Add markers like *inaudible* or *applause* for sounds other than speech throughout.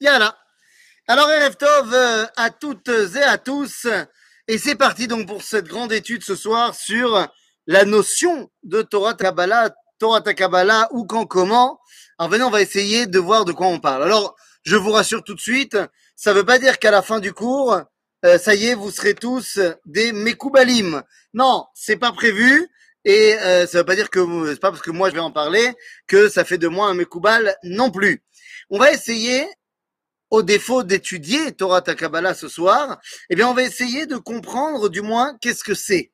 Yala. Alors, Erev Tov euh, à toutes et à tous. Et c'est parti donc pour cette grande étude ce soir sur la notion de Torah Kabbalah, Torah Kabbalah, ou quand, comment. Alors venez, on va essayer de voir de quoi on parle. Alors, je vous rassure tout de suite, ça ne veut pas dire qu'à la fin du cours, euh, ça y est, vous serez tous des Mekoubalim. Non, c'est pas prévu. Et euh, ça veut pas dire que c'est pas parce que moi je vais en parler que ça fait de moi un Mekoubal non plus. On va essayer, au défaut d'étudier Torah Takabala ce soir, eh bien on va essayer de comprendre du moins qu'est-ce que c'est.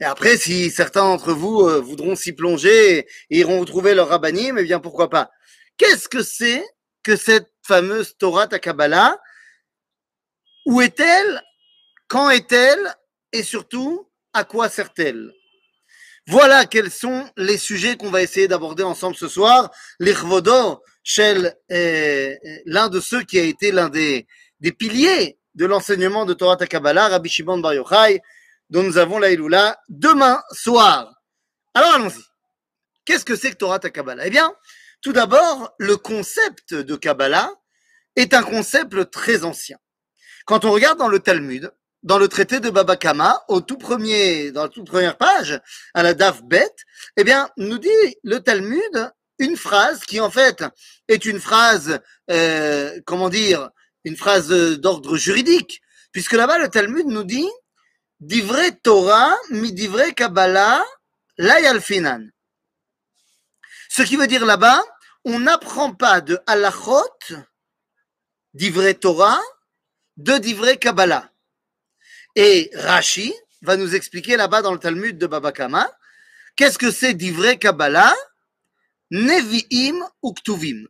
Et après, si certains d'entre vous euh, voudront s'y plonger et iront trouver leur rabbinim, eh bien pourquoi pas. Qu'est-ce que c'est que cette fameuse Torah Takabala Où est-elle? Quand est-elle? Et surtout, à quoi sert-elle? Voilà quels sont les sujets qu'on va essayer d'aborder ensemble ce soir. L'Irvodo, euh, l'un de ceux qui a été l'un des, des piliers de l'enseignement de Torah Takabala, Rabbi Shimon Bar Yochai, dont nous avons la Iloula demain soir. Alors allons-y. Qu'est-ce que c'est que Torah Takabala Eh bien, tout d'abord, le concept de Kabbalah est un concept très ancien. Quand on regarde dans le Talmud, dans le traité de Baba Kama, au tout premier, dans la toute première page, à la Daf Bet, eh bien, nous dit le Talmud une phrase qui en fait est une phrase, euh, comment dire, une phrase d'ordre juridique, puisque là-bas le Talmud nous dit Divrei Torah mi divrei Kabbalah la yalfinan. Ce qui veut dire là-bas, on n'apprend pas de halachot, divrei Torah, de divrei Kabbalah. Et Rashi va nous expliquer là-bas dans le Talmud de Baba Kama, qu'est-ce que c'est divrei Kabbalah, Nevi'im ou Ktuvim.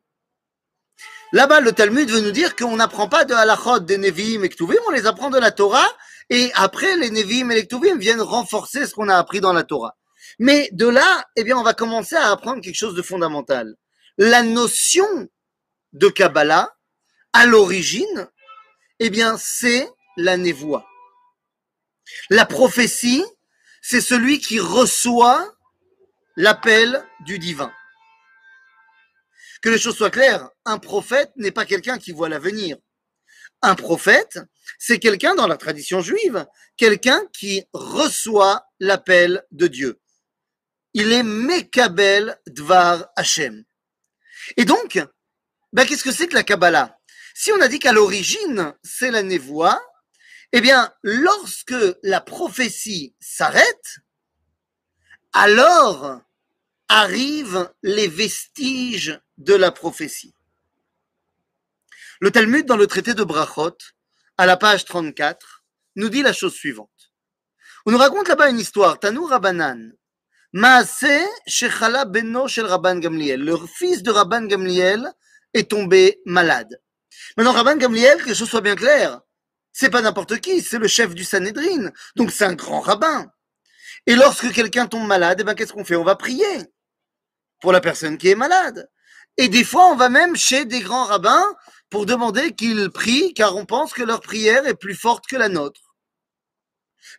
Là-bas, le Talmud veut nous dire qu'on n'apprend pas de halachot des Nevi'im et Ktuvim, on les apprend de la Torah, et après, les Nevi'im et les Ktuvim viennent renforcer ce qu'on a appris dans la Torah. Mais de là, eh bien, on va commencer à apprendre quelque chose de fondamental. La notion de Kabbalah, à l'origine, eh bien, c'est la névoie. La prophétie, c'est celui qui reçoit l'appel du divin. Que les choses soient claires, un prophète n'est pas quelqu'un qui voit l'avenir. Un prophète, c'est quelqu'un dans la tradition juive, quelqu'un qui reçoit l'appel de Dieu. Il est Mekabel Dvar Hashem. Et donc, ben, qu'est-ce que c'est que la Kabbalah? Si on a dit qu'à l'origine, c'est la névoie, eh bien, lorsque la prophétie s'arrête, alors arrivent les vestiges de la prophétie. Le Talmud, dans le traité de Brachot, à la page 34, nous dit la chose suivante. On nous raconte là-bas une histoire. Tanou Rabbanan. Maase Shechala Beno Shel Rabban Gamliel. Le fils de Rabban Gamliel est tombé malade. Maintenant, Rabban Gamliel, que choses soient bien claires, c'est pas n'importe qui, c'est le chef du Sanhedrin. Donc c'est un grand rabbin. Et lorsque quelqu'un tombe malade, eh ben, qu'est-ce qu'on fait? On va prier pour la personne qui est malade. Et des fois, on va même chez des grands rabbins pour demander qu'ils prient, car on pense que leur prière est plus forte que la nôtre.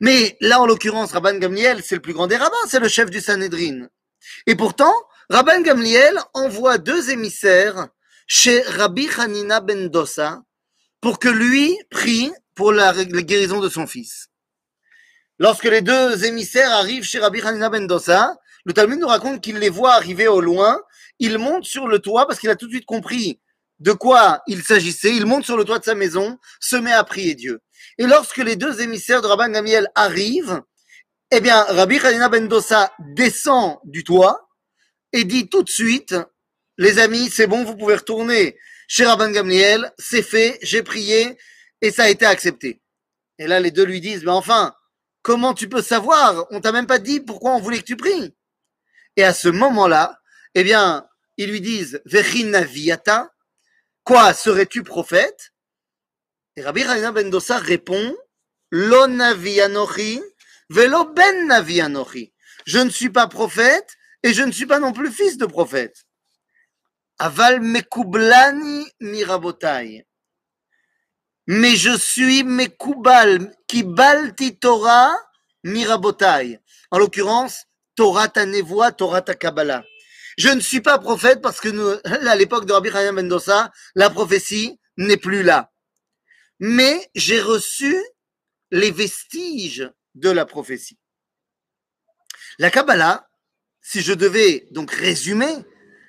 Mais là, en l'occurrence, Rabban Gamliel, c'est le plus grand des rabbins, c'est le chef du Sanhedrin. Et pourtant, Rabban Gamliel envoie deux émissaires chez Rabbi Hanina ben Dossa pour que lui prie pour la, guérison de son fils. Lorsque les deux émissaires arrivent chez Rabbi Hanina ben Dossa, le Talmud nous raconte qu'il les voit arriver au loin, il monte sur le toit parce qu'il a tout de suite compris de quoi il s'agissait, il monte sur le toit de sa maison, se met à prier Dieu. Et lorsque les deux émissaires de Rabban Gamiel arrivent, eh bien, Rabbi Khalina Ben Dossa descend du toit et dit tout de suite, les amis, c'est bon, vous pouvez retourner chez Rabban Gamliel, c'est fait, j'ai prié et ça a été accepté. Et là, les deux lui disent, mais enfin, comment tu peux savoir? On t'a même pas dit pourquoi on voulait que tu pries. Et à ce moment-là, eh bien, ils lui disent, Vechinaviata, quoi, serais-tu prophète? Et Rabbi Hanina ben Dossa répond Lo velo ben Je ne suis pas prophète et je ne suis pas non plus fils de prophète. Aval mekublani mirabotai. Mais je suis mekubal, kibalti Torah mirabotai. En l'occurrence, Torah ta nevoa, Torah ta Kabbalah. Je ne suis pas prophète parce que *laughs* à l'époque de Rabbi Chaim Mendoza, la prophétie n'est plus là. Mais j'ai reçu les vestiges de la prophétie. La Kabbalah, si je devais donc résumer,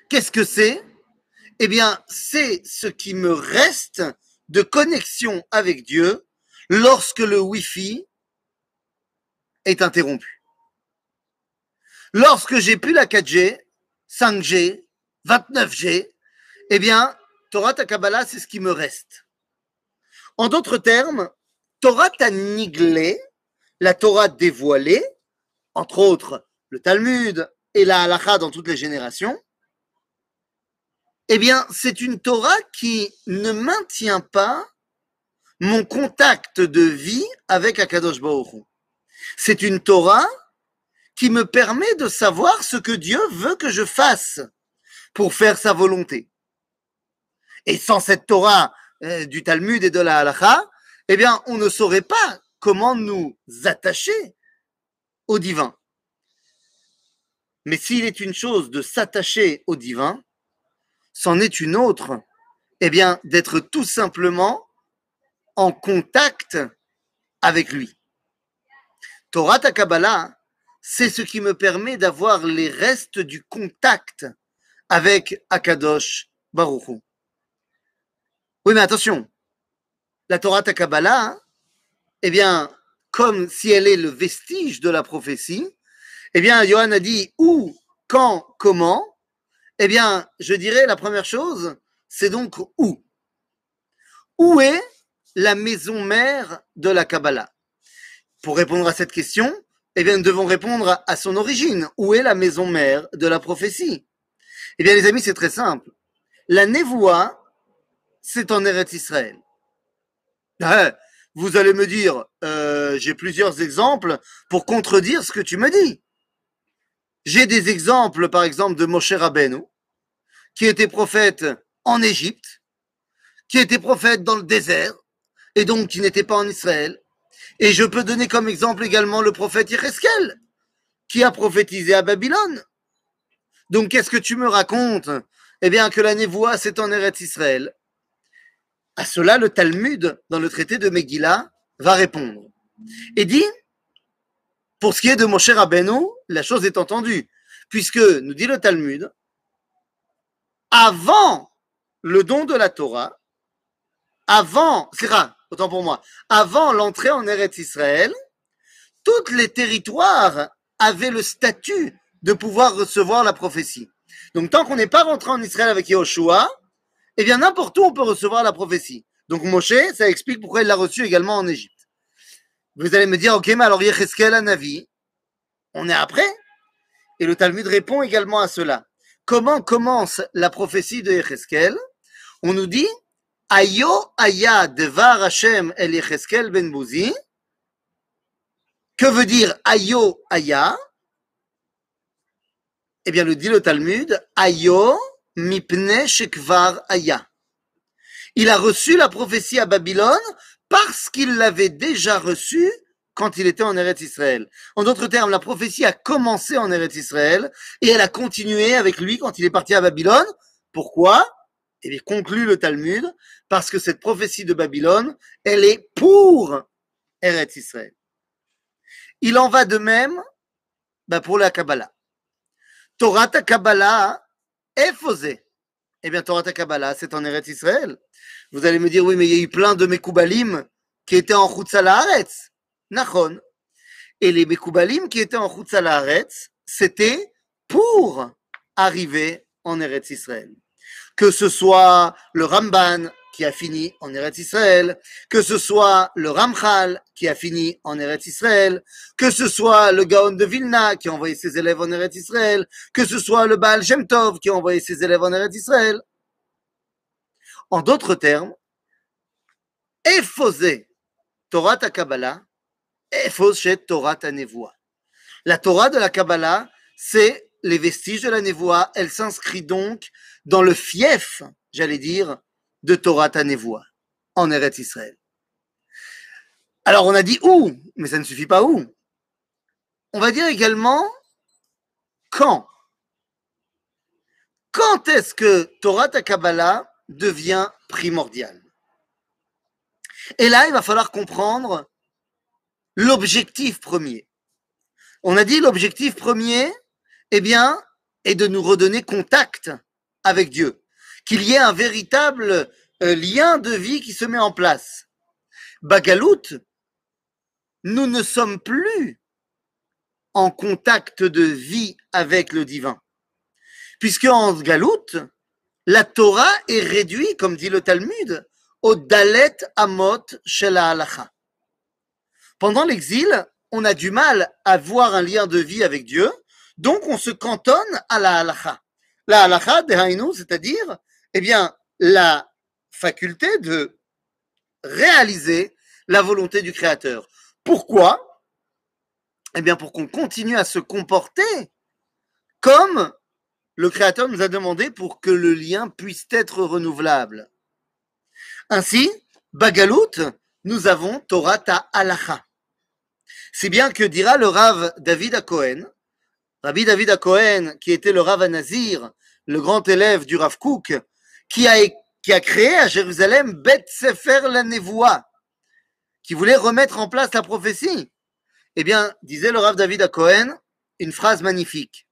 qu'est-ce que c'est? Eh bien, c'est ce qui me reste de connexion avec Dieu lorsque le Wi-Fi est interrompu. Lorsque j'ai plus la 4G, 5G, 29G, eh bien, Torah ta Kabbalah, c'est ce qui me reste. En d'autres termes, Torah ta niglé, la Torah dévoilée, entre autres le Talmud et la Halacha dans toutes les générations, eh bien, c'est une Torah qui ne maintient pas mon contact de vie avec Akadosh Baruch C'est une Torah qui me permet de savoir ce que Dieu veut que je fasse pour faire sa volonté. Et sans cette Torah euh, du Talmud et de la Halacha, eh bien, on ne saurait pas comment nous attacher au divin. Mais s'il est une chose de s'attacher au divin, c'en est une autre, eh bien, d'être tout simplement en contact avec lui. Torah Kabbalah, c'est ce qui me permet d'avoir les restes du contact avec Akadosh Baruchou. Oui, mais attention, la Torah Kabbalah, eh bien, comme si elle est le vestige de la prophétie, eh bien, Johan a dit où, quand, comment. Eh bien, je dirais la première chose, c'est donc où. Où est la maison mère de la Kabbalah? Pour répondre à cette question, eh bien, nous devons répondre à son origine. Où est la maison mère de la prophétie? Eh bien, les amis, c'est très simple. La Névoie, c'est en Eretz Israël. Ah, vous allez me dire, euh, j'ai plusieurs exemples pour contredire ce que tu me dis. J'ai des exemples, par exemple, de Moshe Rabbeinu, qui était prophète en Égypte, qui était prophète dans le désert, et donc qui n'était pas en Israël. Et je peux donner comme exemple également le prophète Yecheskel, qui a prophétisé à Babylone. Donc qu'est-ce que tu me racontes? Eh bien que la névoie, c'est en Eretz Israël. À cela, le Talmud, dans le traité de Megillah, va répondre. Et dit, pour ce qui est de Moshe Rabbeinu, la chose est entendue, puisque, nous dit le Talmud, avant le don de la Torah, avant, c'est autant pour moi, avant l'entrée en Eretz Israël, tous les territoires avaient le statut de pouvoir recevoir la prophétie. Donc tant qu'on n'est pas rentré en Israël avec Yahushua, eh bien n'importe où on peut recevoir la prophétie. Donc Moshe, ça explique pourquoi il l'a reçu également en Égypte. Vous allez me dire, ok, mais alors Yecheskel à Navi, on est après Et le Talmud répond également à cela. Comment commence la prophétie de Yecheskel? On nous dit, Ayo aya devar Hashem el Yecheskel ben Bouzi. Que veut dire Ayo aya? Eh bien, le dit le Talmud, Ayo mipne shekvar aya. Il a reçu la prophétie à Babylone parce qu'il l'avait déjà reçu quand il était en Eretz Israël. En d'autres termes, la prophétie a commencé en Eretz Israël et elle a continué avec lui quand il est parti à Babylone. Pourquoi? Eh bien, conclut le Talmud, parce que cette prophétie de Babylone, elle est pour Eretz Israël. Il en va de même bah, pour la Kabbalah. Torah ta Kabbalah est fausée. Eh bien, Torah ta Kabbalah, c'est en Eretz Israël. Vous allez me dire, oui, mais il y a eu plein de Mekoubalim qui étaient en Haaretz. Nachon. Et les Mekoubalim qui étaient en Haaretz, c'était pour arriver en Eretz Israël. Que ce soit le Ramban qui a fini en Eretz Israël, que ce soit le Ramchal qui a fini en Eretz Israël, que ce soit le Gaon de Vilna qui a envoyé ses élèves en Eretz Israël, que ce soit le Baal Shem Tov qui a envoyé ses élèves en Eretz Israël. En d'autres termes, effoser Torah ta Kabbalah, chez Torah ta Nevoa. La Torah de la Kabbalah, c'est les vestiges de la Nevoa. Elle s'inscrit donc dans le fief, j'allais dire, de Torah ta Nevoa, en Eretz Israël. Alors on a dit où, mais ça ne suffit pas où. On va dire également quand. quand est-ce que Torah Kabbalah devient primordial Et là, il va falloir comprendre l'objectif premier. On a dit l'objectif premier, eh bien, est de nous redonner contact avec Dieu, qu'il y ait un véritable euh, lien de vie qui se met en place. Bagalout, nous ne sommes plus en contact de vie avec le divin. Puisque en Galout, la Torah est réduite, comme dit le Talmud, au Dalet Amot Shel Halacha. Pendant l'exil, on a du mal à voir un lien de vie avec Dieu, donc on se cantonne à la halacha. La halacha, c'est-à-dire, eh bien, la faculté de réaliser la volonté du Créateur. Pourquoi? Eh bien, pour qu'on continue à se comporter comme le Créateur nous a demandé pour que le lien puisse être renouvelable. Ainsi, Bagalout, nous avons Torah ta. C'est bien que dira le Rav David à Cohen, Rabbi David à Cohen, qui était le Rav Nazir, le grand élève du Rav Kook, qui a, créé à Jérusalem Bet Sefer la Nevoa, qui voulait remettre en place la prophétie. Eh bien, disait le Rav David à Cohen, une phrase magnifique.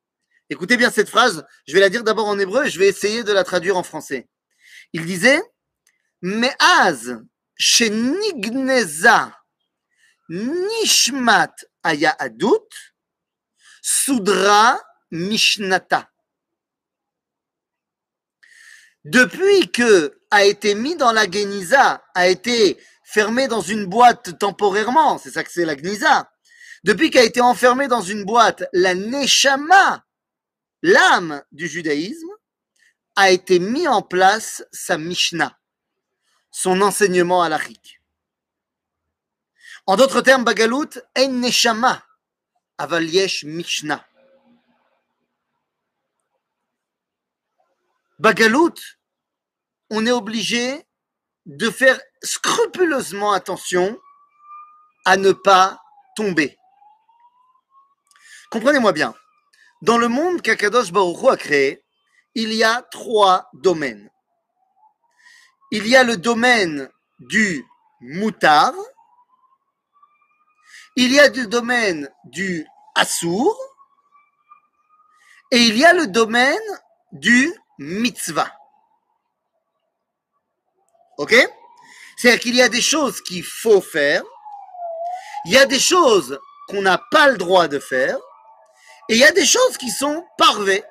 Écoutez bien cette phrase, je vais la dire d'abord en hébreu et je vais essayer de la traduire en français. Il disait, Me'az shenigneza Nishmat Aya Adut, Sudra Mishnata. Depuis que a été mis dans la Geniza, a été fermé dans une boîte temporairement, c'est ça que c'est la Geniza, depuis qu'a été enfermé dans une boîte, la Neshama, l'âme du judaïsme, a été mis en place sa Mishnah, son enseignement halachique. En d'autres termes, Bagalout, En Neshama, Aval Mishnah. Bagalout, on est obligé de faire scrupuleusement attention à ne pas tomber. Comprenez-moi bien. Dans le monde qu'Akadosh Baruch a créé, il y a trois domaines. Il y a le domaine du moutar, il y a le domaine du Assour et il y a le domaine du mitzvah. Ok? C'est-à-dire qu'il y a des choses qu'il faut faire, il y a des choses qu'on n'a pas le droit de faire, et il y a des choses qui sont parvées.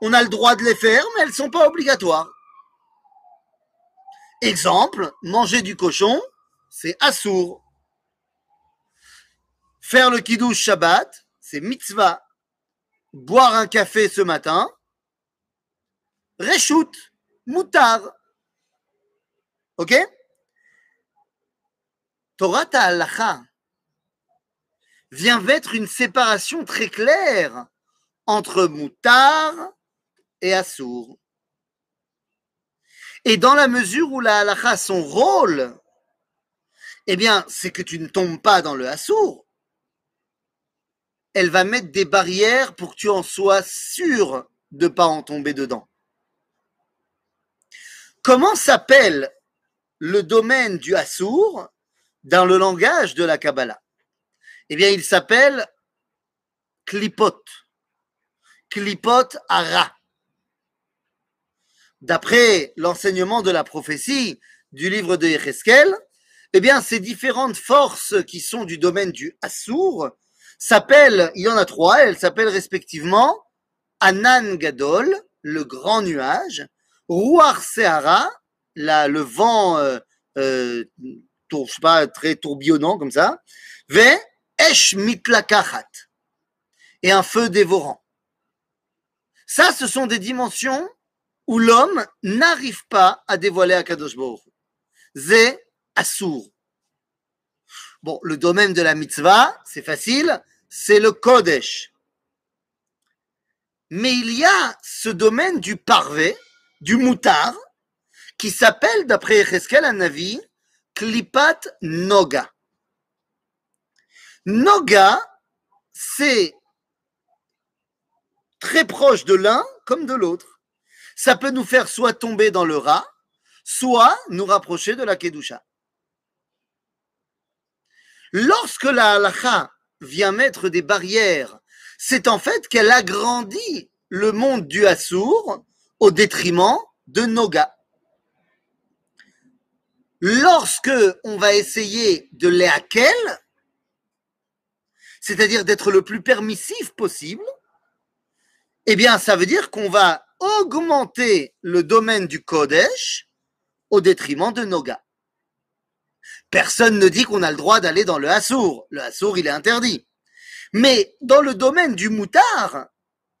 On a le droit de les faire, mais elles ne sont pas obligatoires. Exemple, manger du cochon, c'est assour. Faire le kiddush Shabbat, c'est mitzvah. Boire un café ce matin, reshoot, moutar. Ok Torah Ta'alacha vient mettre une séparation très claire entre moutar et assour. Et dans la mesure où la halacha, son rôle, eh bien, c'est que tu ne tombes pas dans le assour, elle va mettre des barrières pour que tu en sois sûr de ne pas en tomber dedans. Comment s'appelle le domaine du Assour dans le langage de la Kabbalah? Eh bien, il s'appelle Klipot. Klipot Ara. D'après l'enseignement de la prophétie du livre de Yecheskel, eh bien, ces différentes forces qui sont du domaine du Assour s'appellent, il y en a trois, elles s'appellent respectivement Anan Gadol, le grand nuage, Ruach Sehara, le vent, euh, euh, pas, très tourbillonnant comme ça, Ve Esh Mitlakachat, et un feu dévorant. Ça, ce sont des dimensions où l'homme n'arrive pas à dévoiler Akadosh Baruch. Zé Assour. Bon, le domaine de la mitzvah, c'est facile, c'est le Kodesh. Mais il y a ce domaine du parvé, du moutard, qui s'appelle, d'après Echeskel Navi, Klipat Noga. Noga, c'est très proche de l'un comme de l'autre. Ça peut nous faire soit tomber dans le rat, soit nous rapprocher de la Kedusha. Lorsque la halakha vient mettre des barrières, c'est en fait qu'elle agrandit le monde du Assour au détriment de Noga. Lorsque on va essayer de les c'est-à-dire d'être le plus permissif possible, eh bien, ça veut dire qu'on va augmenter le domaine du Kodesh au détriment de Noga. Personne ne dit qu'on a le droit d'aller dans le Hassour. Le Hassour, il est interdit. Mais dans le domaine du moutard,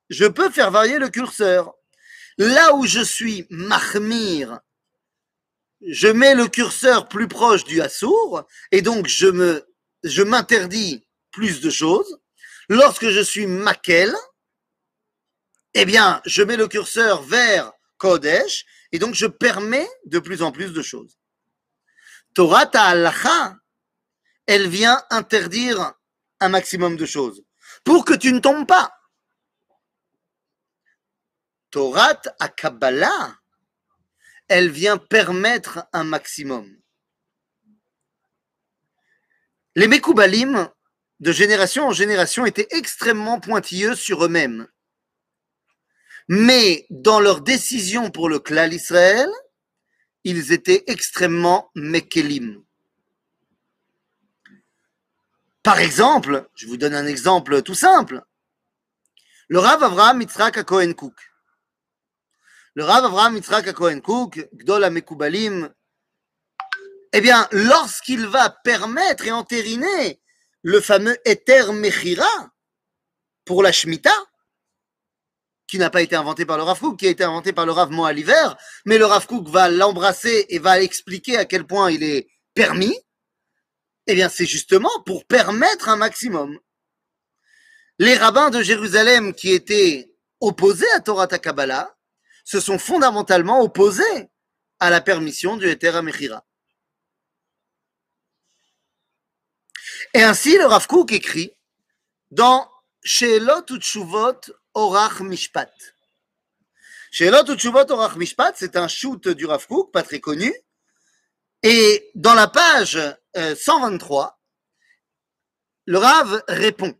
je peux faire varier le curseur. Là où je suis mahmir, je mets le curseur plus proche du Hassour et donc je m'interdis plus de choses. Lorsque je suis makel, eh bien, je mets le curseur vers Kodesh et donc je permets de plus en plus de choses. Torah Ta'alacha, elle vient interdire un maximum de choses pour que tu ne tombes pas. Torah à Kabbalah, elle vient permettre un maximum. Les Mekoubalim, de génération en génération, étaient extrêmement pointilleux sur eux-mêmes. Mais dans leur décision pour le clan Israël, ils étaient extrêmement Mekelim. Par exemple, je vous donne un exemple tout simple. Le Rav Avraham Yitzhak Cohen Cook. Le Rav Avraham Yitzhak Cohen Cook, Gdol Mekoubalim, eh bien, lorsqu'il va permettre et entériner le fameux Eter Mechira pour la Shemitah, qui n'a pas été inventé par le Rav Kook, qui a été inventé par le Rav l'hiver, mais le Rav Kook va l'embrasser et va expliquer à quel point il est permis, eh bien, c'est justement pour permettre un maximum. Les rabbins de Jérusalem qui étaient opposés à Torah Takabala se sont fondamentalement opposés à la permission du Eter Mechira. Et ainsi, le Rav Kook écrit dans Sheelot Utshuvot Orach Mishpat. Sheelot Utshuvot Orach Mishpat, c'est un shoot du Rav Kook, pas très connu. Et dans la page 123, euh, le Rav répond.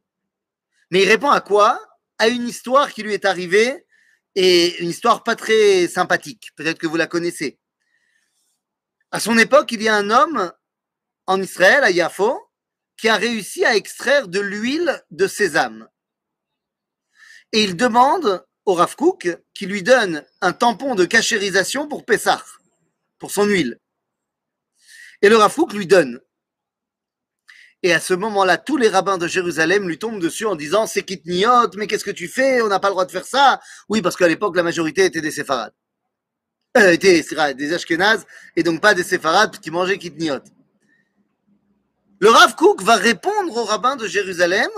Mais il répond à quoi? À une histoire qui lui est arrivée et une histoire pas très sympathique. Peut-être que vous la connaissez. À son époque, il y a un homme en Israël, à Yafo, qui a réussi à extraire de l'huile de sésame. Et il demande au Rav Kook qui lui donne un tampon de cachérisation pour Pessah, pour son huile. Et le Rav Kook lui donne. Et à ce moment-là, tous les rabbins de Jérusalem lui tombent dessus en disant c'est kitniot, mais qu'est-ce que tu fais? On n'a pas le droit de faire ça. Oui, parce qu'à l'époque, la majorité était des séfarades. Euh, était des ashkenazes, et donc pas des séfarades qui mangeaient kitniot. Le Rav Kook va répondre aux rabbins de Jérusalem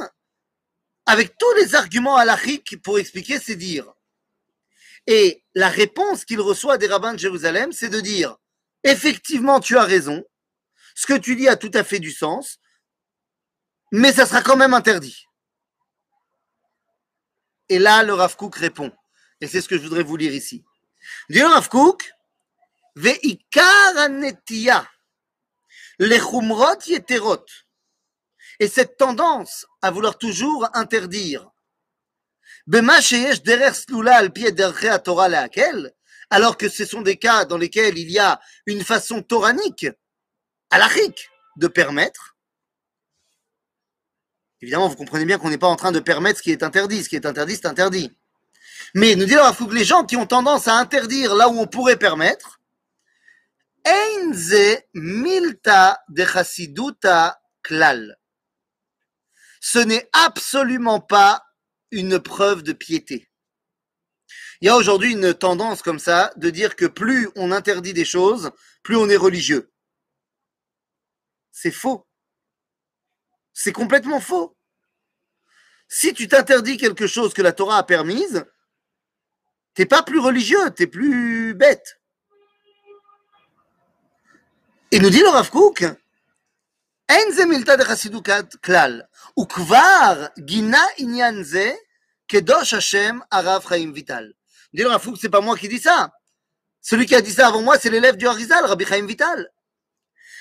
avec tous les arguments halachiques pour expliquer ses dires. Et la réponse qu'il reçoit des rabbins de Jérusalem, c'est de dire effectivement, tu as raison, ce que tu dis a tout à fait du sens, mais ça sera quand même interdit. Et là, le Rav Kook répond, et c'est ce que je voudrais vous lire ici. Et cette tendance à vouloir toujours interdire, alors que ce sont des cas dans lesquels il y a une façon toranique, alachique, de permettre. Évidemment, vous comprenez bien qu'on n'est pas en train de permettre ce qui est interdit. Ce qui est interdit, c'est interdit. Mais nous disons que les gens qui ont tendance à interdire là où on pourrait permettre, klal. Ce n'est absolument pas une preuve de piété. Il y a aujourd'hui une tendance comme ça de dire que plus on interdit des choses, plus on est religieux. C'est faux. C'est complètement faux. Si tu t'interdis quelque chose que la Torah a permise, t'es pas plus religieux, t'es plus bête. Et nous dit le Rav Kook, אין זה מילתא דחסידות כלל, וכבר גינה עניין זה Kedosh Hashem Arav Chaim Vital. Dis le Rafouk, c'est pas moi qui dis ça. Celui qui a dit ça avant moi, c'est l'élève du Harizal, Rabbi Chaim Vital.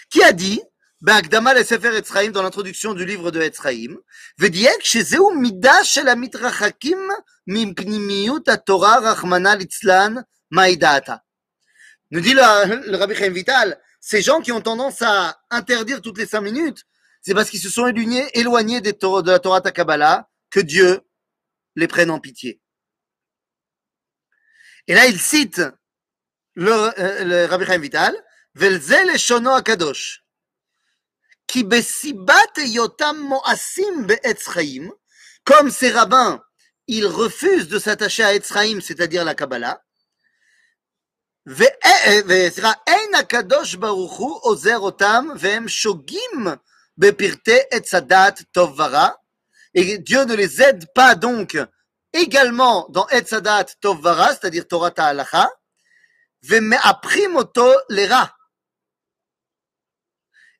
Qui a dit, בהקדמה לספר עץ חיים, dans l'introduction du livre de עץ חיים, ודייק שזהו מידה של המתרחקים מפנימיות התורה, רחמנא ליצלן, מהי דעתה. Nous dit le, le Rabbi Chaim Vital, ces gens qui ont tendance à interdire toutes les cinq minutes, c'est parce qu'ils se sont éloignés, éloignés des Torah- de la Torah Takabala, que Dieu les prenne en pitié. Et là, il cite le, euh, le Rabbi Chaim Vital, Velze leshono akadosh, ki besibat yotam moasim be'etz chaim, comme ces rabbins, ils refusent de s'attacher à Etz Chaim, c'est-à-dire la Kabbalah, וסליחה, אין הקדוש ברוך הוא עוזר אותם והם שוגים בפרטי עץ הדת טוב ורע. Et Dieu ne les aide pas donc également dans עץ הדת טוב ורע, c'est-à-dire תורת ההלכה, ומאפרים אותו לרע.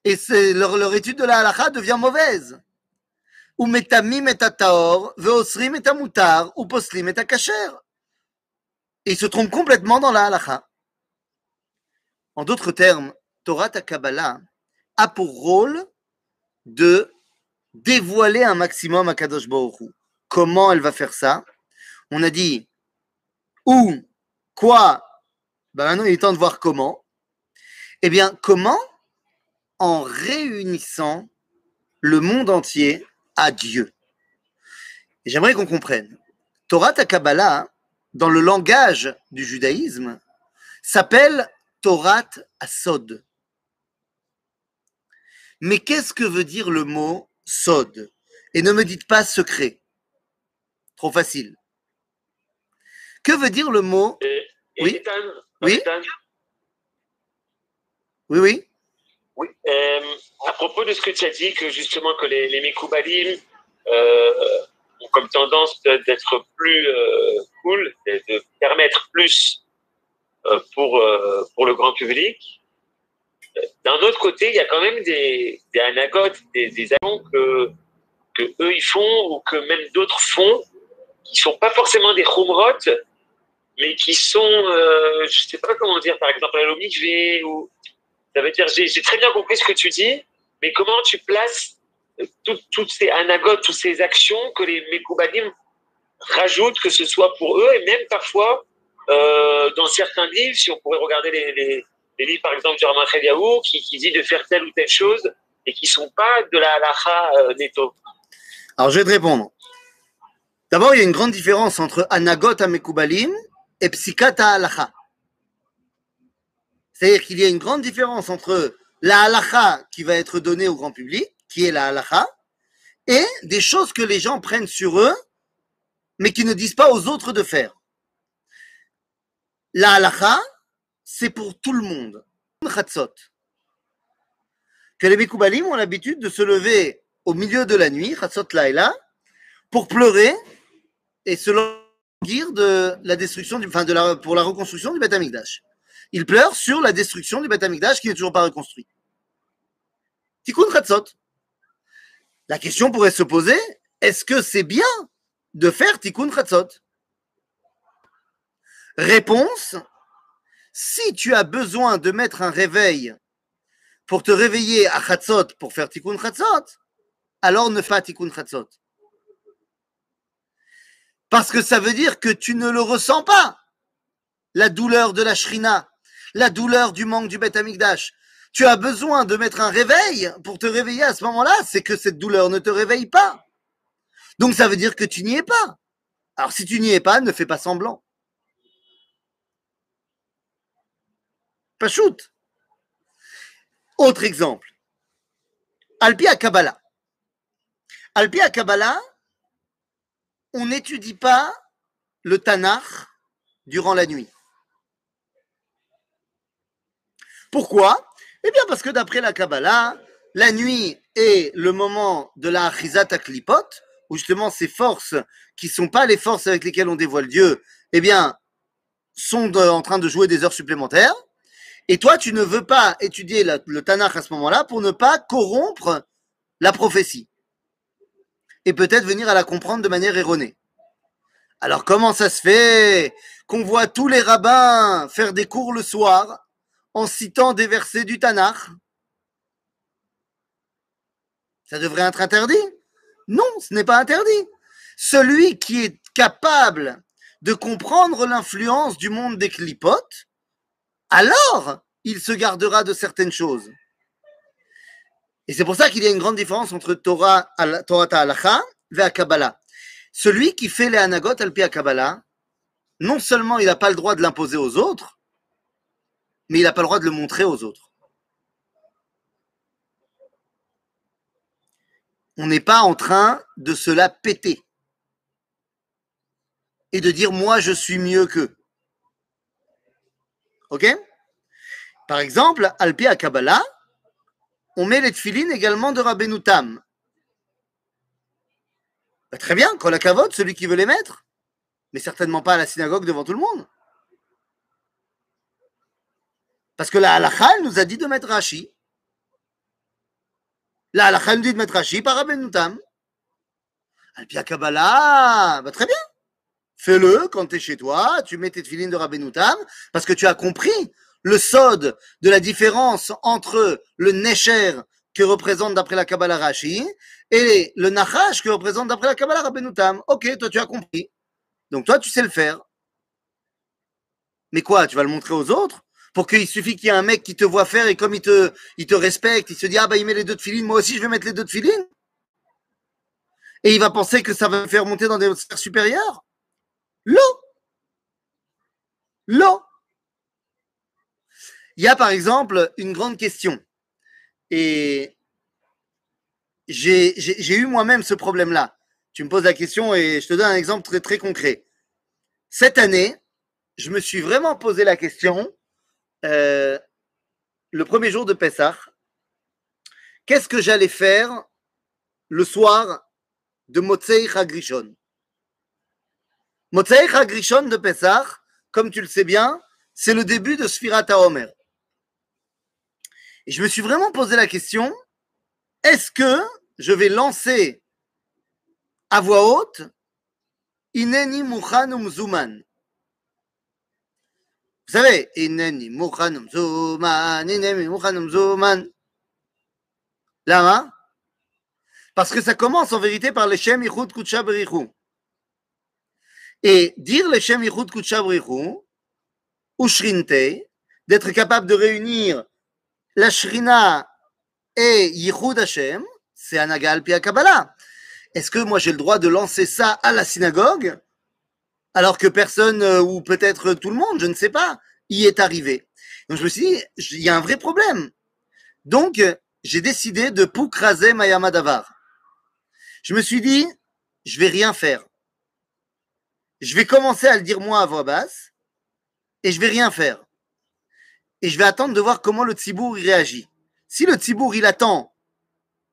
et leur, étude de la halakha devient mauvaise. Ou metamim et taor, veosrim et mutar, ou poslim et kacher. Et ils se trompent complètement dans la halakha. En d'autres termes, Torah ta Kabbalah a pour rôle de dévoiler un maximum à Kadosh Baruch Comment elle va faire ça? On a dit où, quoi? Ben maintenant, il est temps de voir comment. Eh bien, comment en réunissant le monde entier à Dieu. J'aimerais qu'on comprenne. Torah Kabbalah, dans le langage du judaïsme, s'appelle Torah Asod. Mais qu'est-ce que veut dire le mot Sod? Et ne me dites pas secret. Trop facile. Que veut dire le mot? Et, et Oui. Ethan, Oui. Ethan, Oui, oui. Oui. Euh, à propos de ce que tu as dit, que justement que les, les euh, ont comme tendance d'être plus euh, cool, de, permettre plus pour, pour le grand public. D'un autre côté, il y a quand même des, des anagotes, des, des que, eux ils font ou que même d'autres font, qui sont pas forcément des chumrot, mais qui sont, je sais pas comment dire, par exemple à l'omikvé ou ça veut dire, j'ai très bien compris ce que tu dis, mais comment tu places euh, tout- toutes ces anagotes, toutes ces actions que les Mekoubadim rajoutent, que ce soit pour eux, et même parfois, euh, dans certains livres, si on pourrait regarder les, livres, par exemple, du Raman Yahu, qui, dit de faire telle ou telle chose, et qui sont pas de la halacha euh, netto. Alors, je vais te répondre. D'abord, il y a une grande différence entre Anagot Amekubalim et Psikata Halacha. C'est-à-dire qu'il y a une grande différence entre la halacha qui va être donnée au grand public, qui est la halacha, et des choses que les gens prennent sur eux, mais qui ne disent pas aux autres de faire. La halacha, c'est pour tout le monde. Que les Mekoubalim ont l'habitude de se lever au milieu de la nuit, Chatzot Laila, pour pleurer et se languir de la destruction, du, enfin de la, pour la reconstruction du Beth Amikdash. Ils pleurent sur la destruction du Beth Amikdash qui n'est toujours pas reconstruit. Tikkun Chatzot. La question pourrait se poser, est-ce que c'est bien de faire Tikkun Chatzot? Réponse, si tu as besoin de mettre un réveil pour te réveiller à Chatzot pour faire Tikkun Chatzot, alors ne fais Tikkun Chatzot. Parce que ça veut dire que tu ne le ressens pas. La douleur de la shrina, la douleur du manque du Beth Amikdash. Tu as besoin de mettre un réveil pour te réveiller à ce moment-là, c'est que cette douleur ne te réveille pas. Donc ça veut dire que tu n'y es pas. Alors si tu n'y es pas, ne fais pas semblant. Pas shoot. Autre exemple. Alpi à Kabbalah. Alpi à Kabbalah, on n'étudie pas le Tanakh durant la nuit. Pourquoi? Eh bien parce que d'après la Kabbalah, la nuit est le moment de la Achizat Klipot, où justement ces forces qui ne sont pas les forces avec lesquelles on dévoile Dieu, eh bien, sont en train de jouer des heures supplémentaires. Et toi, tu ne veux pas étudier le Tanakh à ce moment-là pour ne pas corrompre la prophétie. Et peut-être venir à la comprendre de manière erronée. Alors comment ça se fait qu'on voit tous les rabbins faire des cours le soir en citant des versets du Tanakh Ça devrait être interdit? Non, ce n'est pas interdit. Celui qui est capable de comprendre l'influence du monde des clipotes, alors il se gardera de certaines choses. Et c'est pour ça qu'il y a une grande différence entre Torah, Torah Ta'alacha et Kabbalah. Celui qui fait les anagot al Kabbalah, non seulement il n'a pas le droit de l'imposer aux autres, mais il n'a pas le droit de le montrer aux autres. On n'est pas en train de se la péter et de dire moi je suis mieux qu'eux. Ok? Par exemple, Alpi à Kabbalah, on met les tfilines également de Rabbeinu Tam. Bah, très bien, quand la cavote, celui qui veut les mettre, mais certainement pas à la synagogue devant tout le monde. Parce que la halakha, elle nous a dit de mettre Rashi. La halakha nous dit de mettre Rashi par Rabbeinu Tam. Alpi à Kabbalah, bah, très bien. Fais-le quand tu es chez toi, tu mets tes tefilines de Rabbeinu Tam, parce que tu as compris le sod de la différence entre le Necher que représente d'après la Kabbalah Rashi et le Nachash que représente d'après la Kabbalah Rabbeinu Tam. Ok, toi tu as compris. Donc toi tu sais le faire. Mais quoi, tu vas le montrer aux autres? Pour qu'il suffit qu'il y ait un mec qui te voit faire et comme il te, respecte, il se dit ah bah il met les deux de filines, moi aussi je vais mettre les deux de filines. Et il va penser que ça va me faire monter dans des sphères supérieures. L'eau. L'eau. Il y a par exemple une grande question. Et j'ai eu moi-même ce problème-là. Tu me poses la question et je te donne un exemple très très concret. Cette année, je me suis vraiment posé la question euh, le premier jour de Pessah. Qu'est-ce que j'allais faire le soir de Motzei Chagrishon? Motzei Chagrishon de Pessah, comme tu le sais bien, c'est le début de Sfirat HaOmer. Et je me suis vraiment posé la question, est-ce que je vais lancer à voix haute Ineni Mouchanum Zuman Vous savez, Ineni Mouchanum Zuman, Ineni Mouchanum Zuman. Lama Parce que ça commence en vérité par les Shem Yichud Kutsha Et dire les Shem Yichud Kutsha ou Shrinte, d'être capable de réunir la Shrina et Yichud Hashem, c'est Anagal Pia Kabbalah. Est-ce que moi j'ai le droit de lancer ça à la synagogue alors que personne, euh, ou peut-être tout le monde, je ne sais pas, y est arrivé Donc je me suis dit, il y a un vrai problème. Donc j'ai décidé de poukraser Mayama Davar. Je me suis dit, je vais rien faire. Je vais commencer à le dire moi à voix basse et je vais rien faire et je vais attendre de voir comment le tzibour il réagit. Si le tzibour il attend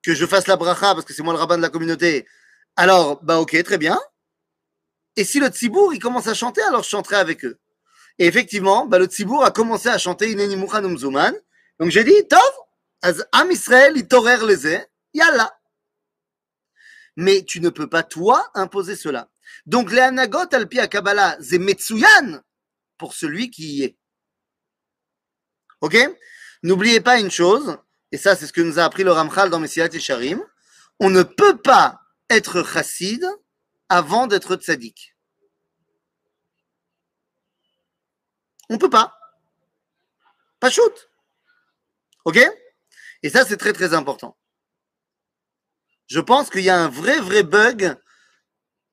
que je fasse la bracha parce que c'est moi le rabbin de la communauté, alors bah ok, très bien. Et si le tzibour il commence à chanter, alors je chanterai avec eux. Et effectivement, bah, le tzibour a commencé à chanter Ineni Mouchanum Zuman. Donc j'ai dit, Tov, az Am Israël, il t'horaire les yalla. Mais tu ne peux pas, toi, imposer cela. Donc, les anagot alpi Kabbalah, c'est Metsuyan pour celui qui y est. Ok? N'oubliez pas une chose, et ça c'est ce que nous a appris le Ramchal dans Messilat et Sharim, on ne peut pas être chassid avant d'être tzaddik. On ne peut pas. Pas shoot. Ok? Et ça c'est très très important. Je pense qu'il y a un vrai vrai bug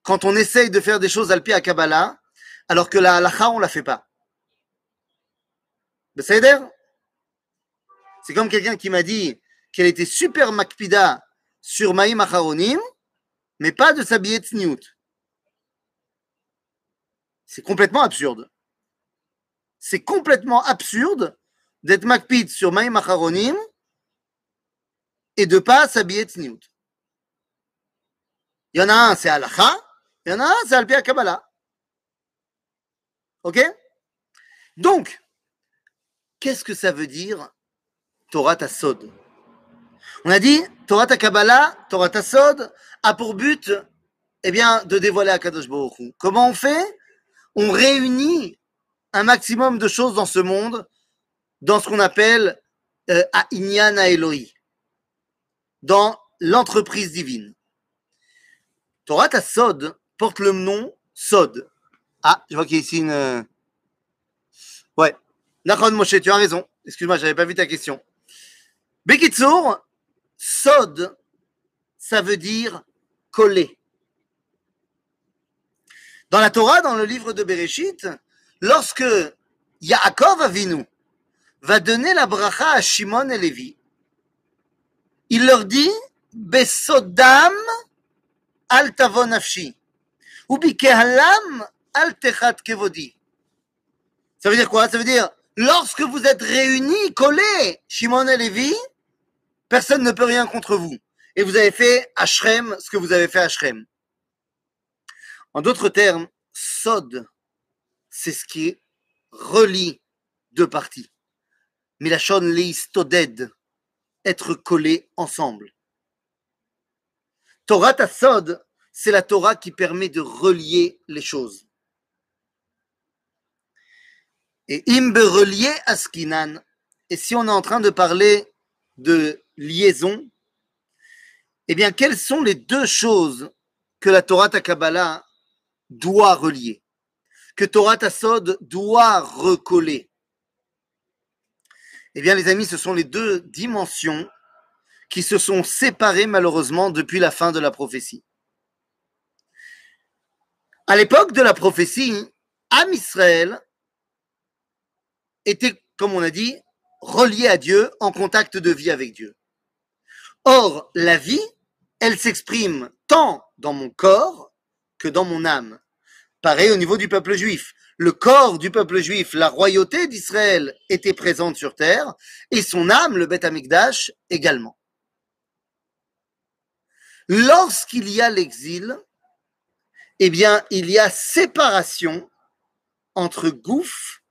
quand on essaye de faire des choses alpi à Kabbalah, alors que la halacha on la fait pas. C'est-à-dire c'est comme quelqu'un qui m'a dit qu'elle était super makpida sur Maïm Acharonim, mais pas de s'habiller tzniout. C'est complètement absurde. C'est complètement absurde d'être makpid sur Maïm Acharonim et de pas s'habiller tzniout. Il y en a un, c'est Alacha, il y en a un, c'est Alpia Kabbalah. Ok? Donc, qu'est-ce que ça veut dire Torah Tassod. On a dit, Torah Kabbalah, Torah Tassod a pour but eh bien, de dévoiler Akadosh Baruch Hu. Comment on fait? On réunit un maximum de choses dans ce monde, dans ce qu'on appelle euh, Inyan Eloi, dans l'entreprise divine. Torah Sod porte le nom Sod. Ah, je vois qu'il y a ici une. Euh, ouais. Nachon Moshe, tu as raison. Excuse-moi, j'avais pas vu ta question. Bekitsour, Sod, ça veut dire coller. Dans la Torah, dans le livre de Bereshit, lorsque Yaakov Avinu va donner la bracha à Shimon et Lévi, il leur dit Besodam al tavon afshi ou al techat kevodi. Ça veut dire quoi? Ça veut dire lorsque vous êtes réunis, collés, Shimon et Lévi, personne ne peut rien contre vous. Et vous avez fait à Shrem ce que vous avez fait à Shrem. En d'autres termes, Sod, c'est ce qui relie deux parties. Milachon leistoded, être collés ensemble. Torah Tassod, c'est la Torah qui permet de relier les choses. Et imbe relié askinan. Et si on est en train de parler de liaison, eh bien, quelles sont les deux choses que la Torah Takabala doit relier, que Torah Tassod doit recoller? Eh bien, les amis, ce sont les deux dimensions qui se sont séparées malheureusement depuis la fin de la prophétie. À l'époque de la prophétie, Am Israël était, comme on a dit, relié à Dieu, en contact de vie avec Dieu. Or, la vie, elle s'exprime tant dans mon corps que dans mon âme. Pareil au niveau du peuple juif. Le corps du peuple juif, la royauté d'Israël était présente sur terre et son âme, le Beth Amikdash, également. Lorsqu'il y a l'exil, eh bien, il y a séparation entre Gouf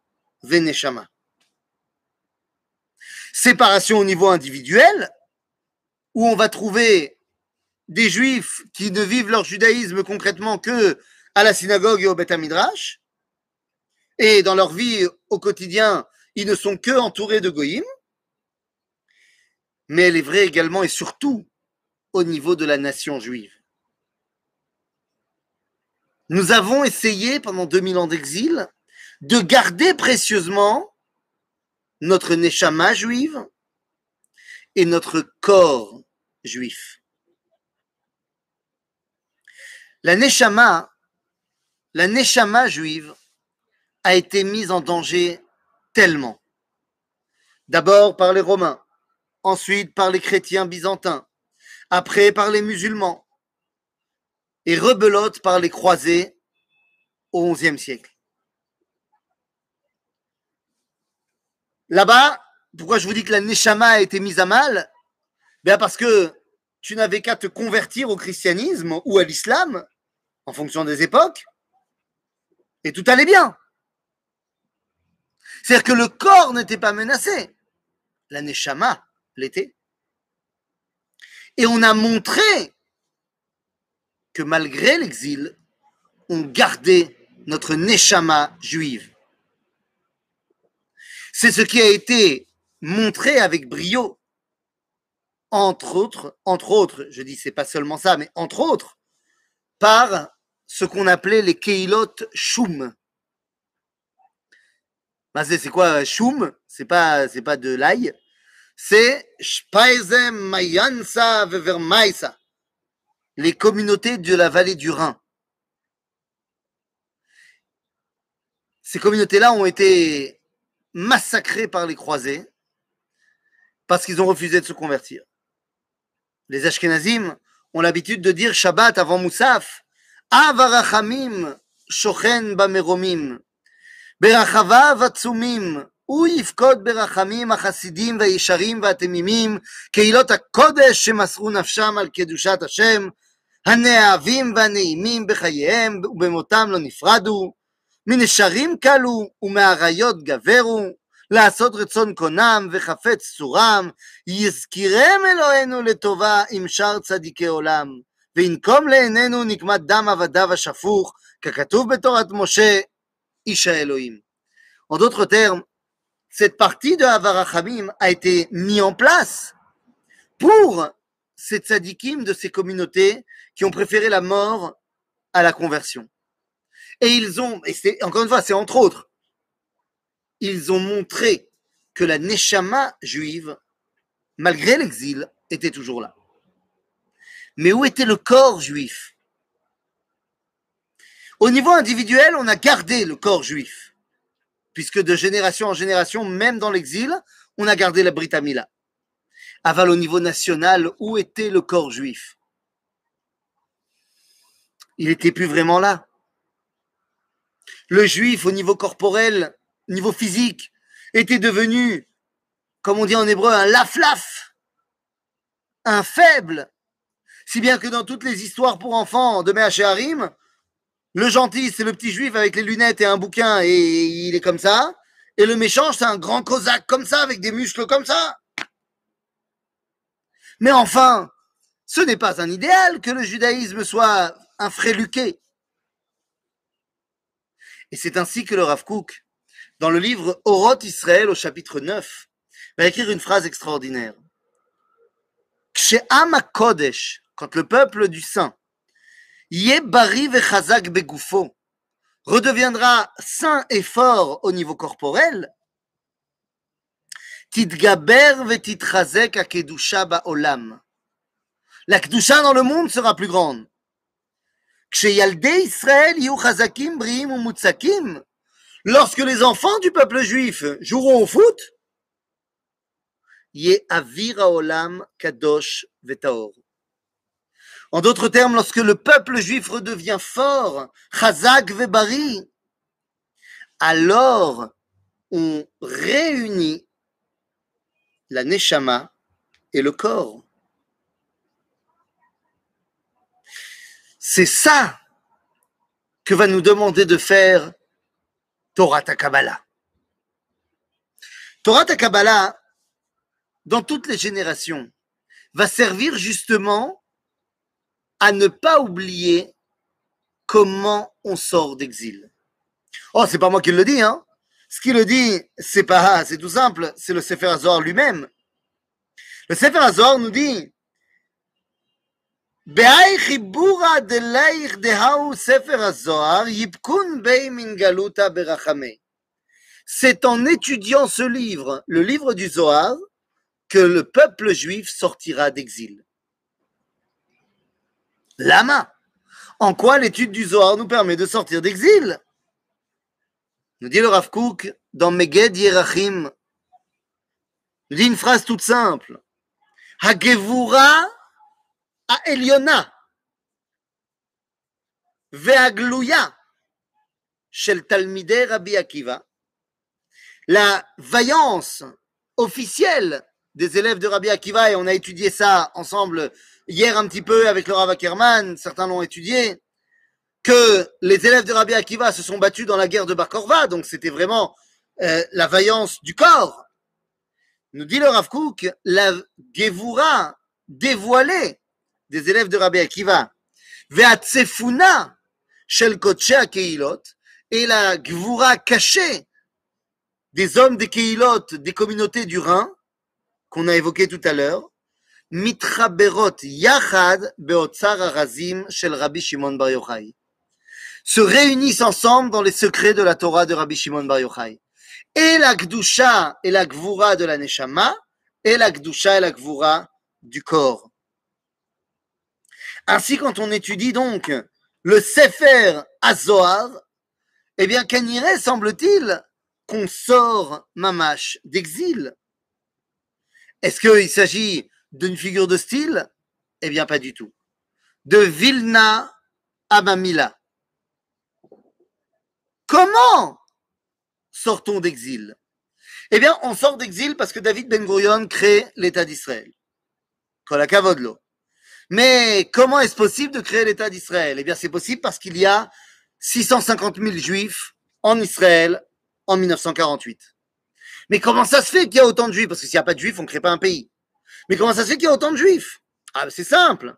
et. Séparation au niveau individuel, où on va trouver des juifs qui ne vivent leur judaïsme concrètement que à la synagogue et au Beth Midrash, et dans leur vie au quotidien, ils ne sont que entourés de goïm, mais elle est vraie également et surtout au niveau de la nation juive. Nous avons essayé pendant 2000 ans d'exil de garder précieusement notre neshama juive et notre corps juif. La Neshama, la Neshama juive a été mise en danger tellement. D'abord par les Romains, ensuite par les chrétiens byzantins, après par les musulmans, et rebelote par les croisés au XIe siècle. Là-bas, pourquoi je vous dis que la Neshama a été mise à mal? Bien parce que tu n'avais qu'à te convertir au christianisme ou à l'islam, en fonction des époques, et tout allait bien. C'est-à-dire que le corps n'était pas menacé. La Neshama l'était. Et on a montré que malgré l'exil, on gardait notre Neshama juive. C'est ce qui a été montré avec brio entre autres, entre autres, je dis c'est pas seulement ça, mais entre autres, par ce qu'on appelait les keilot shum. C'est quoi shum C'est pas c'est pas de l'ail, c'est Mayansa Vevermaisa, les communautés de la vallée du Rhin. Ces communautés-là ont été massacrées par les croisés parce qu'ils ont refusé de se convertir les Ashkenazim ont l'habitude de dire Shabbat avant Moussaf. Avarachamim shochen bameromim. ברחביו עצומים, הוא יפקוד ברחמים החסידים והישרים והתמימים, קהילות הקודש שמסרו נפשם על קדושת השם, הנאהבים והנעימים בחייהם ובמותם לא נפרדו, מנשרים קלו ומאריות גברו, לעשות רצון קונם וחפץ צורם, יזכירם אלוהינו לטובה עם שאר צדיקי עולם, וינקום לעינינו נקמת דם עבדיו השפוך, ככתוב בתורת משה, איש האלוהים. En d'autres termes, cette partie de Avarachamim a été mise en place pour ces tzadikim de ces communautés qui ont préféré la mort à la conversion. Et ils ont, et c'est, encore une fois, c'est entre autres, ils ont montré que la neshama juive, malgré l'exil, était toujours là. Mais où était le corps juif? Au niveau individuel, on a gardé le corps juif, puisque de génération en génération, même dans l'exil, on a gardé la Brit Mila. Aval au niveau national, où était le corps juif? Il n'était plus vraiment là. Le juif, au niveau corporel, niveau physique, était devenu, comme on dit en hébreu, un laf-laf, un faible. Si bien que dans toutes les histoires pour enfants de Harim, le gentil, c'est le petit juif avec les lunettes et un bouquin et il est comme ça. Et le méchant, c'est un grand cosaque comme ça, avec des muscles comme ça. Mais enfin, ce n'est pas un idéal que le judaïsme soit un fréluqué. Et c'est ainsi que le Rav Kook, dans le livre Oroth Israël au chapitre 9, va écrire une phrase extraordinaire. Quand le peuple du saint, bari vechazak begufo, redeviendra saint et fort au niveau corporel, titgaber akedusha ba'olam. La kedusha dans le monde sera plus grande. Israël lorsque les enfants du peuple juif joueront au foot, kadosh vetaor. En d'autres termes, lorsque le peuple juif redevient fort, chazak vebari, alors on réunit la neshama et le corps. C'est ça que va nous demander de faire Torah Takabala. Torah Takabala, dans toutes les générations, va servir justement à ne pas oublier comment on sort d'exil. Oh, c'est pas moi qui le dis, hein. Ce qui le dit, c'est pas, c'est tout simple, c'est le Sefer Azor lui-même. Le Sefer Azor nous dit, c'est en étudiant ce livre, le livre du Zohar, que le peuple juif sortira d'exil. Lama, en quoi l'étude du Zohar nous permet de sortir d'exil? Nous dit le Rav Kook dans Meged Yerachim, nous dit une phrase toute simple. Hagevura העליונה והגלויה של תלמידי רבי Akiva, la vaillance officielle des élèves de Rabbi Akiva, et on a étudié ça ensemble hier un petit peu avec le Rav Ackerman, certains l'ont étudié, que les élèves de Rabbi Akiva se sont battus dans la guerre de Bar Korva, donc c'était vraiment euh, la vaillance du corps. Nous dit le Rav Kook, la Gevura dévoilée des élèves de Rabbi Akiva, Ve'atsefuna shel kotche keilot, et la gvura cachée des hommes des keilot, des communautés du Rhin, qu'on a évoqué tout à l'heure, mitraberot yachad beotzar arazim shel Rabbi Shimon Bar Yochai, se réunissent ensemble dans les secrets de la Torah de Rabbi Shimon Bar Yochai. Et la gdusha et la gvura de la neshama, et la gdusha et la gvura du corps. Ainsi, quand on étudie donc le Sefer Azohar, eh bien, irait, semble-t-il, qu'on sort Mamash d'exil? Est-ce qu'il s'agit d'une figure de style? Eh bien, pas du tout. De Vilna à Mamila. Comment sortons d'exil? Eh bien, on sort d'exil parce que David Ben Gurion crée l'État d'Israël. Kolakavodlo. Mais comment est-ce possible de créer l'État d'Israël? Eh bien, c'est possible parce qu'il y a 650 000 juifs en Israël en 1948. Mais comment ça se fait qu'il y a autant de juifs? Parce que s'il n'y a pas de juifs, on ne crée pas un pays. Mais comment ça se fait qu'il y a autant de juifs? Ah, c'est simple.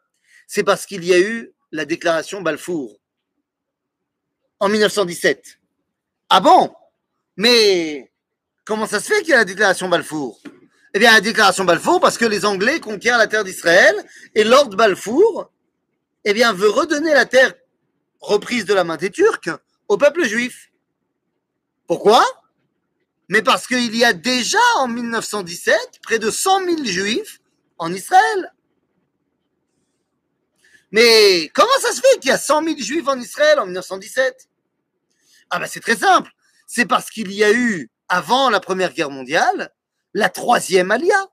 C'est parce qu'il y a eu la déclaration Balfour en 1917. Ah bon? Mais comment ça se fait qu'il y a la déclaration Balfour? Eh bien, la déclaration Balfour parce que les Anglais conquièrent la terre d'Israël et Lord Balfour, eh bien, veut redonner la terre reprise de la main des Turcs au peuple juif. Pourquoi? Mais parce qu'il y a déjà en 1917 près de 100 000 juifs en Israël. Mais comment ça se fait qu'il y a 100 000 juifs en Israël en 1917 Ah ben c'est très simple. C'est parce qu'il y a eu, avant la Première Guerre mondiale, la troisième alia.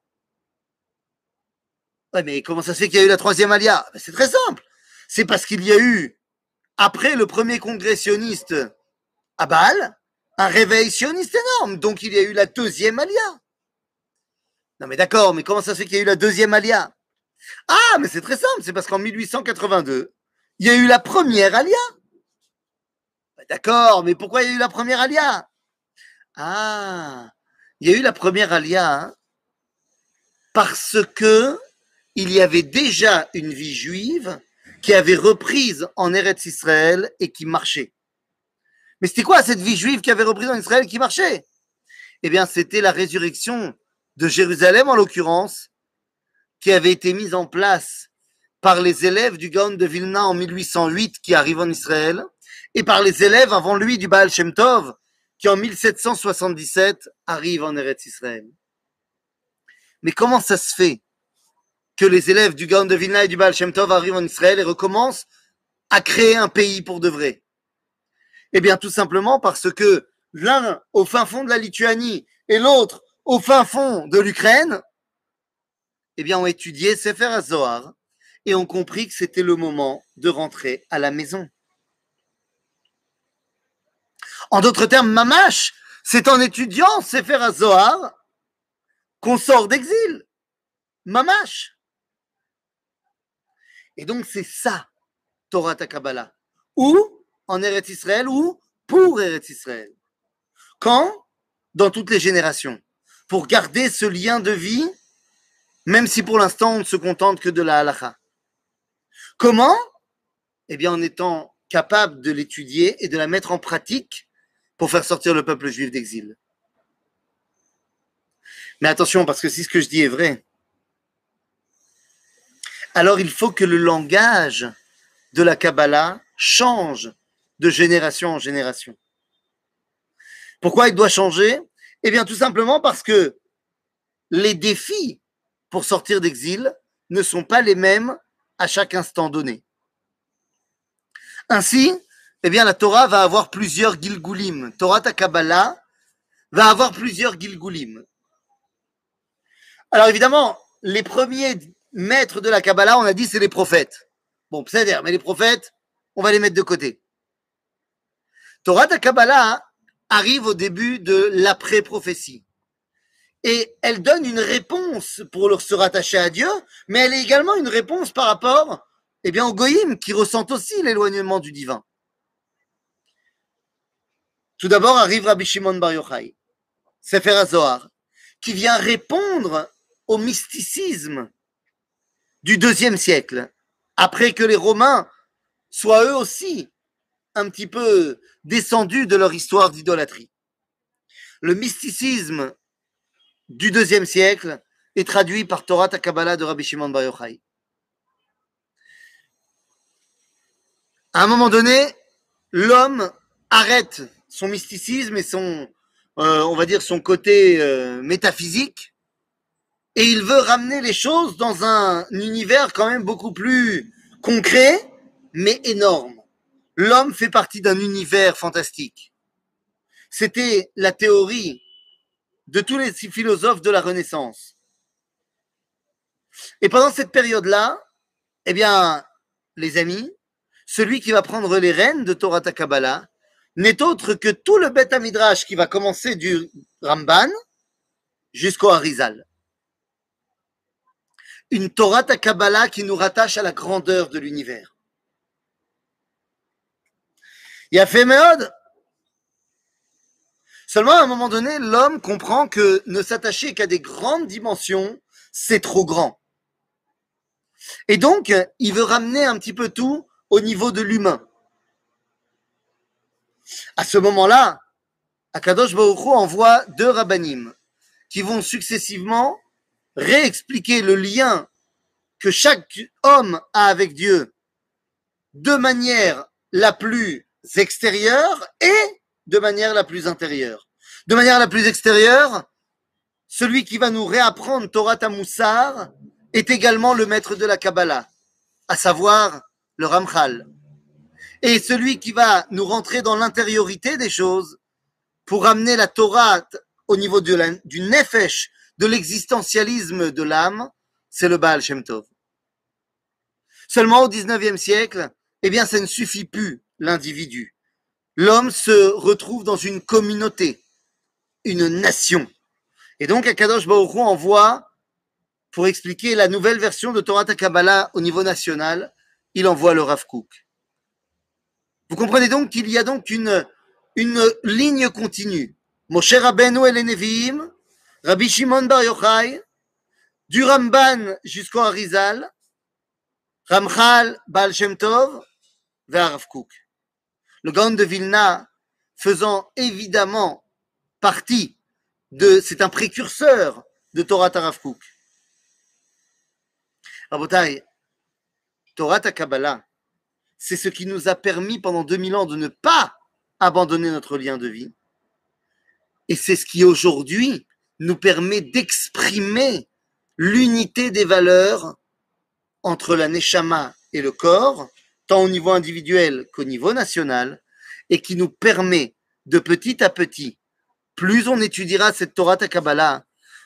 Ouais, mais comment ça se fait qu'il y a eu la troisième alia? Ben, C'est très simple. C'est parce qu'il y a eu, après le premier congressionniste à Bâle, un réveil sioniste énorme. Donc il y a eu la deuxième alia. Non mais d'accord, mais comment ça se fait qu'il y a eu la deuxième alia? Ah, mais c'est très simple, c'est parce qu'en 1882, il y a eu la première alia. Bah, d'accord, mais pourquoi il y a eu la première alia? Ah, il y a eu la première alia hein, parce que il y avait déjà une vie juive qui avait reprise en Eretz Israël et qui marchait. Mais c'était quoi cette vie juive qui avait reprise en Israël et qui marchait? Eh bien, c'était la résurrection de Jérusalem en l'occurrence, qui avait été mise en place par les élèves du Gaon de Vilna en 1808 qui arrive en Israël et par les élèves avant lui du Baal Shem Tov qui en 1777 arrive en Eretz Israël. Mais comment ça se fait que les élèves du Gaon et du Baal Shem arrivent en Israël et recommencent à créer un pays pour de vrai? Eh bien, tout simplement parce que l'un au fin fond de la Lituanie et l'autre au fin fond de l'Ukraine eh bien, ont étudié Sefer Zohar et ont compris que c'était le moment de rentrer à la maison. En d'autres termes, Mamash, c'est en étudiant Sefer Zohar qu'on sort d'exil. Mamash. Et donc, c'est ça, Torah Takabala. Ou en Eretz Israël, ou pour Eretz Israël. Quand? Dans toutes les générations. Pour garder ce lien de vie même si pour l'instant on ne se contente que de la halakha. Comment? Eh bien en étant capable de l'étudier et de la mettre en pratique pour faire sortir le peuple juif d'exil. Mais attention, parce que si ce que je dis est vrai, alors il faut que le langage de la Kabbalah change de génération en génération. Pourquoi il doit changer? Eh bien tout simplement parce que les défis pour sortir d'exil ne sont pas les mêmes à chaque instant donné. Ainsi, eh bien, la Torah va avoir plusieurs Gilgulim. Torah Takabala va avoir plusieurs Gilgulim. Alors évidemment, les premiers maîtres de la Kabbalah, on a dit, c'est les prophètes. Bon, c'est-à-dire, mais les prophètes, on va les mettre de côté. Torah Takabala arrive au début de l'après-prophétie et elle donne une réponse pour se rattacher à Dieu, mais elle est également une réponse par rapport eh bien, aux goïms qui ressentent aussi l'éloignement du divin. Tout d'abord arrive Rabbi Shimon Bar Yochai, Sefer HaZohar, qui vient répondre au mysticisme du deuxième siècle, après que les Romains soient eux aussi un petit peu descendus de leur histoire d'idolâtrie. Le mysticisme du deuxième siècle est traduit par Torah Takabala de Rabbi Shimon Bar Yochai. À un moment donné, l'homme arrête son mysticisme et son, euh, on va dire, son côté euh, métaphysique, et il veut ramener les choses dans un univers quand même beaucoup plus concret, mais énorme. L'homme fait partie d'un univers fantastique. C'était la théorie de tous les philosophes de la Renaissance. Et pendant cette période-là, eh bien, les amis, celui qui va prendre les rênes de Torah Takabala n'est autre que tout le Beth Midrash qui va commencer du Ramban jusqu'au Harizal. Une Torah Takabala qui nous rattache à la grandeur de l'univers. Il a fait Méode, Seulement, à un moment donné, l'homme comprend que ne s'attacher qu'à des grandes dimensions, c'est trop grand. Et donc, il veut ramener un petit peu tout au niveau de l'humain. À ce moment-là, Akadosh Baruch envoie deux rabbinim qui vont successivement réexpliquer le lien que chaque homme a avec Dieu de manière la plus extérieure et de manière la plus intérieure. De manière la plus extérieure, celui qui va nous réapprendre Torah Tamoussar est également le maître de la Kabbalah, à savoir le Ramchal. Et celui qui va nous rentrer dans l'intériorité des choses pour amener la Torah au niveau du, nefesh, de l'existentialisme de l'âme, c'est le Baal Shem Tov. Seulement au 19e siècle, eh bien, ça ne suffit plus, l'individu. L'homme se retrouve dans une communauté, une nation. Et donc, Akadosh Baruch envoie, pour expliquer la nouvelle version de Torah Kabbalah au niveau national, il envoie le Rav Kook. Vous comprenez donc qu'il y a donc une, une ligne continue. Moshe Rabbeinu et Rabbi Shimon Bar Yochai, du Ramban jusqu'au Harizal, Ramchal, Baal Shem Tov, vers Le Gaon de Vilna faisant évidemment partie de, c'est un précurseur de Torah Rav Kook. Rabotai, Torah Kabbalah, c'est ce qui nous a permis pendant 2000 ans de ne pas abandonner notre lien de vie. Et c'est ce qui aujourd'hui nous permet d'exprimer l'unité des valeurs entre la neshama et le corps, tant au niveau individuel qu'au niveau national, et qui nous permet de petit à petit, plus on étudiera cette Torah Kabbalah,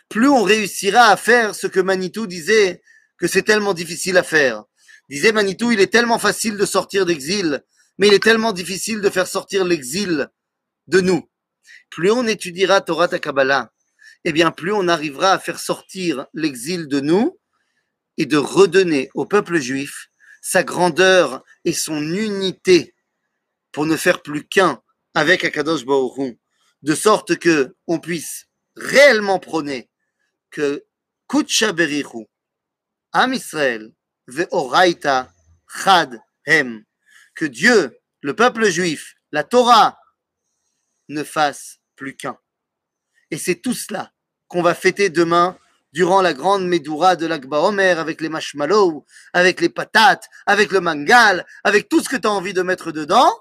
plus on réussira à faire ce que Manitou disait que c'est tellement difficile à faire. Disait Manitou, il est tellement facile de sortir d'exil, mais il est tellement difficile de faire sortir l'exil de nous. Plus on étudiera Torah Kabbalah, eh bien plus on arrivera à faire sortir l'exil de nous et de redonner au peuple juif sa grandeur et son unité pour ne faire plus qu'un avec Akadosh Baruch de sorte que on puisse réellement prôner que Kutsha Berichu, Am Israël, Ve'oraita Chad Hem, que Dieu, le peuple juif, la Torah, ne fasse plus qu'un. Et c'est tout cela qu'on va fêter demain durant la grande Médoura de l'Akba Omer avec les marshmallows, avec les patates, avec le mangal, avec tout ce que tu as envie de mettre dedans,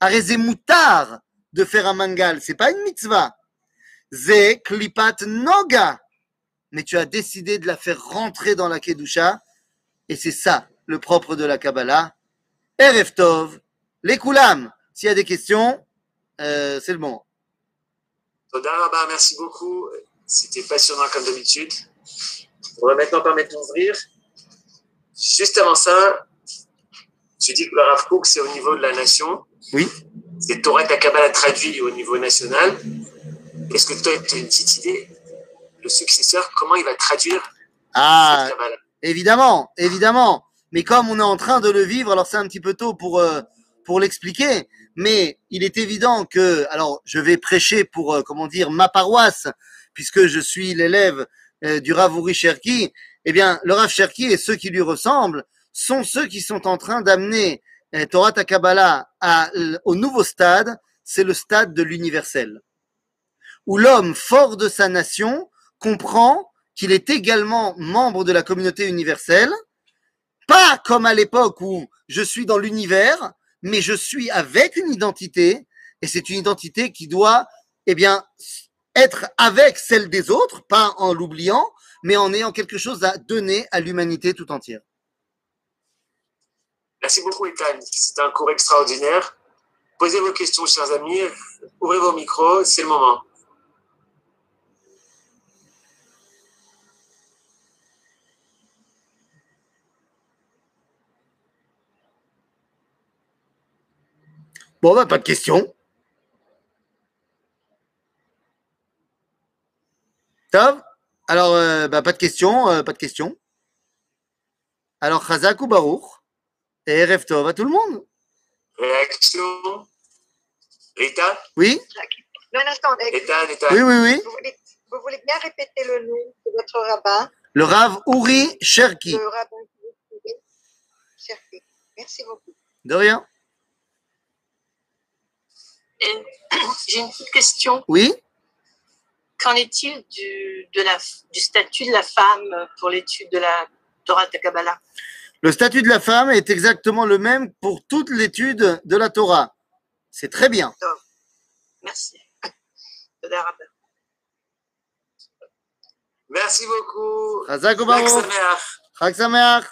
arrêtez moutard de faire un mangal. C'est pas une mitzvah. Ze klipat noga. Mais tu as décidé de la faire rentrer dans la kedusha. Et c'est ça, le propre de la Kabbalah. Erev Tov, les koulam. S'il y a des questions, euh, c'est le moment. merci beaucoup. C'était passionnant comme d'habitude. On va maintenant permettre d'ouvrir. Juste avant ça, tu dis que le Rav Kook, c'est au niveau de la nation. Oui. C'est Torah Kabbalah traduit au niveau national. Est-ce que tu as une petite idée Le successeur, comment il va traduire Ah, évidemment, évidemment. Mais comme on est en train de le vivre, alors c'est un petit peu tôt pour, euh, pour l'expliquer. Mais il est évident que, alors je vais prêcher pour, euh, comment dire, ma paroisse, puisque je suis l'élève euh, du Rav Uri Cherki, eh bien, le Rav Cherki et ceux qui lui ressemblent sont ceux qui sont en train d'amener Torah Takabala au nouveau stade, c'est le stade de l'universel, où l'homme fort de sa nation comprend qu'il est également membre de la communauté universelle, pas comme à l'époque où je suis dans l'univers, mais je suis avec une identité, et c'est une identité qui doit, eh bien, être avec celle des autres, pas en l'oubliant, mais en ayant quelque chose à donner à l'humanité tout entière. Merci beaucoup, Ethan. C'était un cours extraordinaire. Posez vos questions, chers amis. Ouvrez vos micros, c'est le moment. Bon, bah, pas de questions. Alors, euh, bah, pas de questions, euh, pas de questions. Alors, Chazak ou Baruch et Erev Tov à tout le monde. Réaction Rita Oui Non, attendez. Rita, Rita. Oui, oui, oui. Vous voulez, vous voulez bien répéter le nom de votre rabbin Le Rav Uri Cherki. Le rabbin Merci beaucoup. De rien. Euh, *clears throat* j'ai une petite question. Oui. Qu'en est-il du, statut de la femme pour l'étude de la Torah de Kabbalah? Le statut de la femme est exactement le même pour toute l'étude de la Torah. C'est très bien. Merci. Merci beaucoup. Chag Sameach. Chag Sameach.